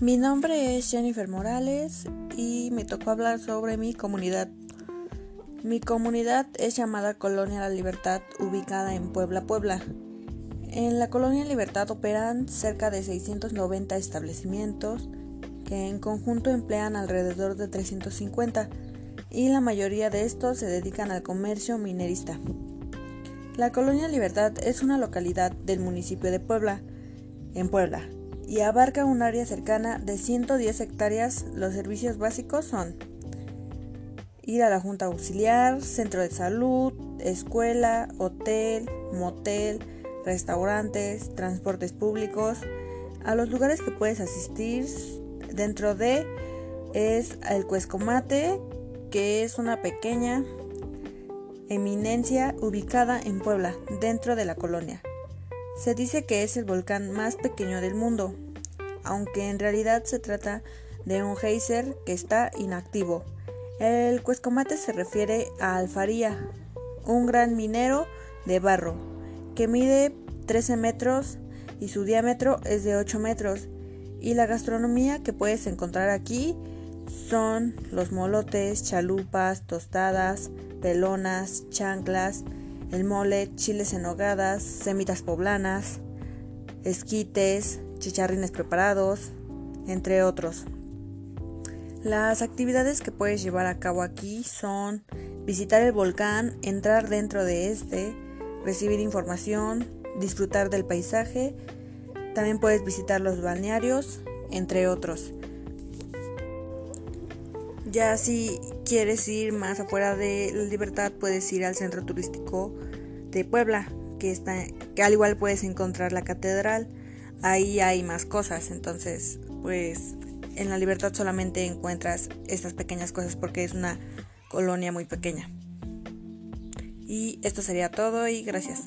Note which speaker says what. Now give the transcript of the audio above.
Speaker 1: Mi nombre es Jennifer Morales y me tocó hablar sobre mi comunidad. Mi comunidad es llamada Colonia La Libertad, ubicada en Puebla, Puebla. En la Colonia Libertad operan cerca de 690 establecimientos que en conjunto emplean alrededor de 350 y la mayoría de estos se dedican al comercio minerista. La Colonia Libertad es una localidad del municipio de Puebla, en Puebla, y abarca un área cercana de 110 hectáreas. Los servicios básicos son ir a la Junta Auxiliar, centro de salud, escuela, hotel, motel, restaurantes, transportes públicos. A los lugares que puedes asistir dentro de es el Cuescomate, que es una pequeña eminencia ubicada en Puebla, dentro de la colonia. Se dice que es el volcán más pequeño del mundo, aunque en realidad se trata de un geyser que está inactivo. El Cuescomate se refiere a Alfaría, un gran minero de barro, que mide 13 metros y su diámetro es de 8 metros. Y la gastronomía que puedes encontrar aquí son los molotes, chalupas, tostadas, pelonas, chanclas, el mole, chiles en hogadas, semitas poblanas, esquites, chicharrines preparados, entre otros. Las actividades que puedes llevar a cabo aquí son visitar el volcán, entrar dentro de este, recibir información, disfrutar del paisaje, también puedes visitar los balnearios, entre otros. Ya si quieres ir más afuera de la libertad, puedes ir al centro turístico de Puebla, que está, que al igual puedes encontrar la catedral. Ahí hay más cosas, entonces, pues en la libertad solamente encuentras estas pequeñas cosas porque es una colonia muy pequeña. Y esto sería todo y gracias.